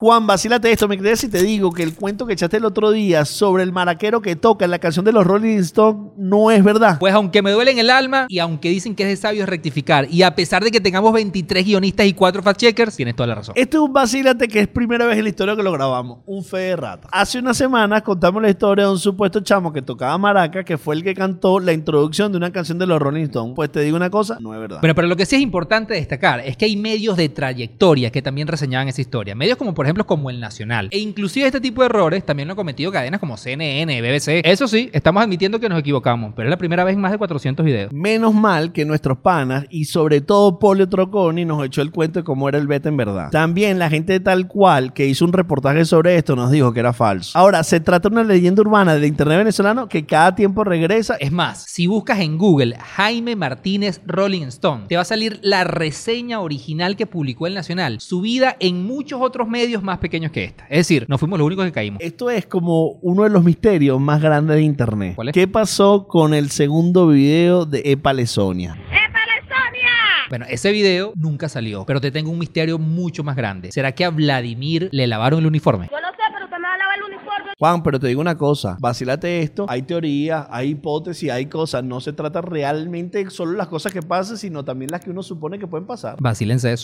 Juan, vacílate esto. ¿Me crees si te digo que el cuento que echaste el otro día sobre el maraquero que toca en la canción de los Rolling Stones no es verdad? Pues aunque me duele en el alma y aunque dicen que es de sabios rectificar, y a pesar de que tengamos 23 guionistas y 4 fact-checkers, tienes toda la razón. Este es un vacílate que es primera vez en la historia que lo grabamos. Un fe de rata. Hace unas semanas contamos la historia de un supuesto chamo que tocaba maraca, que fue el que cantó la introducción de una canción de los Rolling Stones. Pues te digo una cosa, no es verdad. Bueno, pero lo que sí es importante destacar es que hay medios de trayectoria que también reseñaban esa historia. Medios como por ejemplo como el Nacional. E inclusive este tipo de errores también lo han cometido cadenas como CNN, BBC. Eso sí, estamos admitiendo que nos equivocamos, pero es la primera vez en más de 400 videos. Menos mal que nuestros panas y sobre todo Polio Troconi nos echó el cuento de cómo era el beta en verdad. También la gente de tal cual que hizo un reportaje sobre esto nos dijo que era falso. Ahora, se trata de una leyenda urbana del internet venezolano que cada tiempo regresa. Es más, si buscas en Google Jaime Martínez Rolling Stone, te va a salir la reseña original que publicó el Nacional, subida en muchos otros medios más pequeños que este. Es decir, no fuimos los únicos que caímos. Esto es como uno de los misterios más grandes de Internet. ¿Cuál es? ¿Qué pasó con el segundo video de Epalesonia? Bueno, ese video nunca salió, pero te tengo un misterio mucho más grande. ¿Será que a Vladimir le lavaron el uniforme? Yo no sé, pero usted me va a lavar el uniforme. Juan, pero te digo una cosa, vacílate esto, hay teorías, hay hipótesis, hay cosas, no se trata realmente solo las cosas que pasan, sino también las que uno supone que pueden pasar. Vacílense eso.